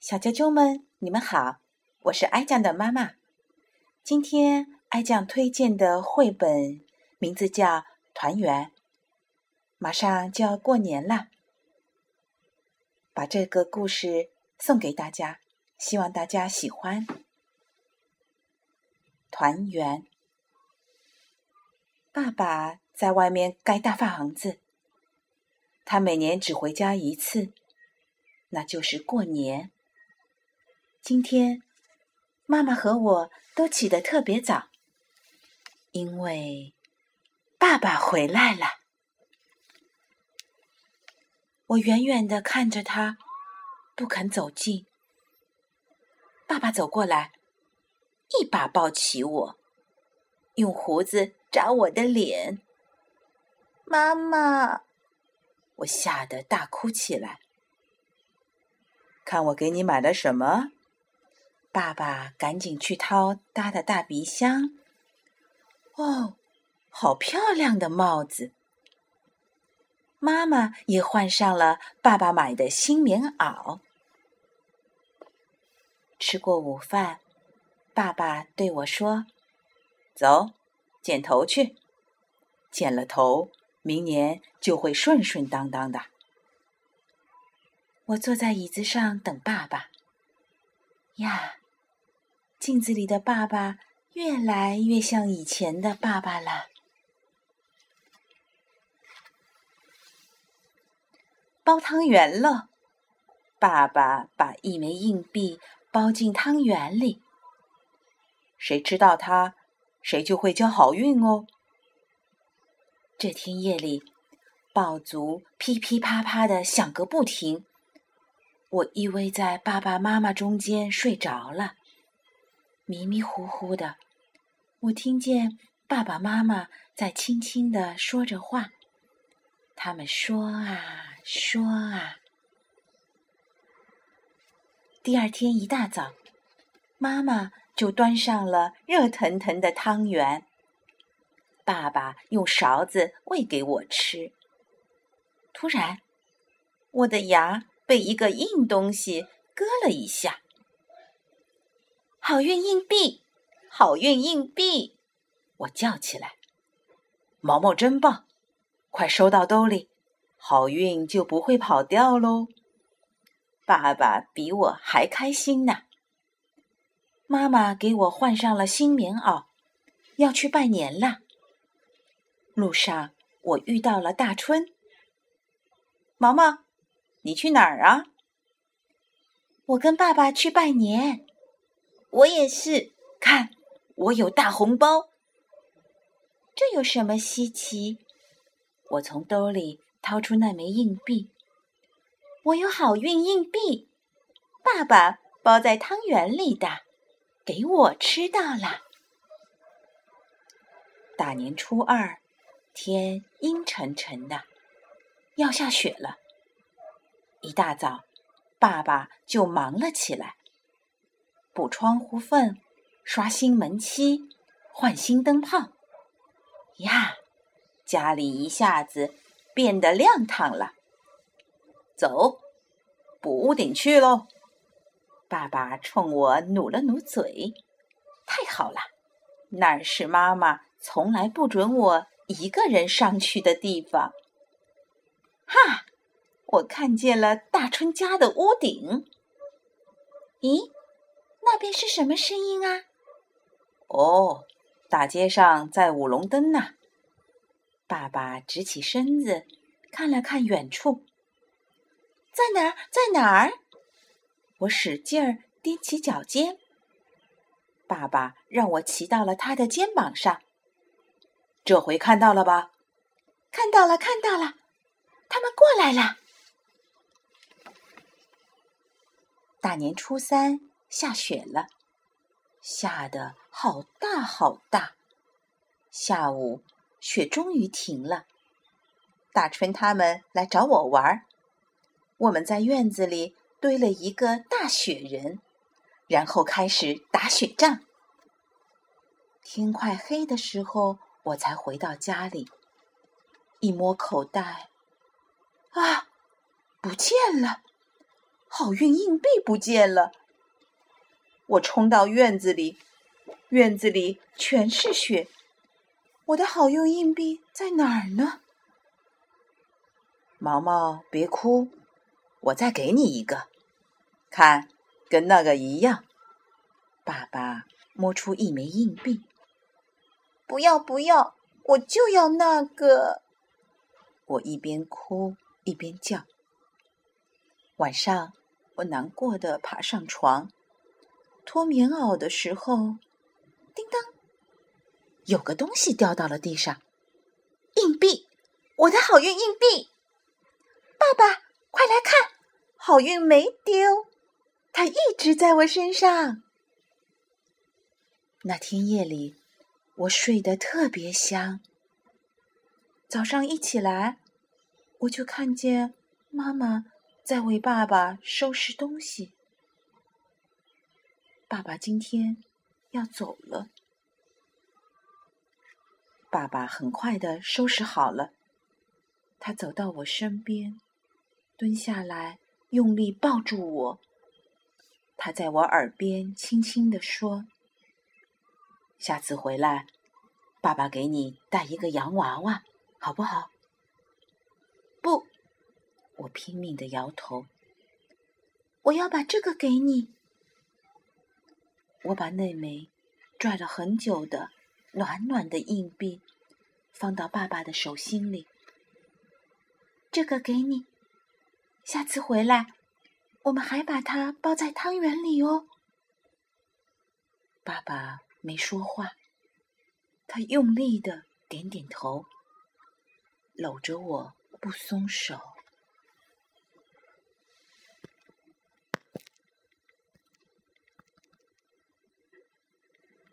小啾啾们，你们好，我是艾酱的妈妈。今天艾酱推荐的绘本名字叫《团圆》，马上就要过年了，把这个故事送给大家，希望大家喜欢。团圆，爸爸在外面盖大房子，他每年只回家一次，那就是过年。今天，妈妈和我都起得特别早，因为爸爸回来了。我远远的看着他，不肯走近。爸爸走过来，一把抱起我，用胡子扎我的脸。妈妈，我吓得大哭起来。看我给你买了什么？爸爸赶紧去掏他的大鼻箱。哦，好漂亮的帽子！妈妈也换上了爸爸买的新棉袄。吃过午饭，爸爸对我说：“走，剪头去。剪了头，明年就会顺顺当当的。”我坐在椅子上等爸爸。呀！镜子里的爸爸越来越像以前的爸爸了。包汤圆了，爸爸把一枚硬币包进汤圆里。谁吃到它，谁就会交好运哦。这天夜里，爆竹噼噼啪啪的响个不停。我依偎在爸爸妈妈中间睡着了。迷迷糊糊的，我听见爸爸妈妈在轻轻的说着话。他们说啊说啊。第二天一大早，妈妈就端上了热腾腾的汤圆，爸爸用勺子喂给我吃。突然，我的牙被一个硬东西割了一下。好运硬币，好运硬币！我叫起来：“毛毛真棒，快收到兜里，好运就不会跑掉喽！”爸爸比我还开心呢。妈妈给我换上了新棉袄，要去拜年了。路上我遇到了大春。毛毛，你去哪儿啊？我跟爸爸去拜年。我也是，看我有大红包，这有什么稀奇？我从兜里掏出那枚硬币，我有好运硬币，爸爸包在汤圆里的，给我吃到了。大年初二，天阴沉沉的，要下雪了。一大早，爸爸就忙了起来。补窗户缝，刷新门漆，换新灯泡。呀，家里一下子变得亮堂了。走，补屋顶去喽！爸爸冲我努了努嘴。太好了，那是妈妈从来不准我一个人上去的地方。哈，我看见了大春家的屋顶。咦？那边是什么声音啊？哦，大街上在舞龙灯呢。爸爸直起身子，看了看远处，在哪儿？在哪儿？我使劲儿踮起脚尖。爸爸让我骑到了他的肩膀上。这回看到了吧？看到了，看到了，他们过来了。大年初三。下雪了，下的好大好大。下午雪终于停了，大春他们来找我玩儿。我们在院子里堆了一个大雪人，然后开始打雪仗。天快黑的时候，我才回到家里，一摸口袋，啊，不见了！好运硬币不见了。我冲到院子里，院子里全是雪。我的好用硬币在哪儿呢？毛毛，别哭，我再给你一个，看，跟那个一样。爸爸摸出一枚硬币。不要不要，我就要那个。我一边哭一边叫。晚上，我难过的爬上床，脱棉袄的时候，叮当，有个东西掉到了地上，硬币，我的好运硬币！爸爸，快来看，好运没丢，它一直在我身上。那天夜里，我睡得特别香。早上一起来，我就看见妈妈。在为爸爸收拾东西。爸爸今天要走了。爸爸很快的收拾好了，他走到我身边，蹲下来，用力抱住我。他在我耳边轻轻的说：“下次回来，爸爸给你带一个洋娃娃，好不好？”不。我拼命的摇头。我要把这个给你。我把那枚拽了很久的暖暖的硬币放到爸爸的手心里。这个给你，下次回来，我们还把它包在汤圆里哦。爸爸没说话，他用力的点点头，搂着我不松手。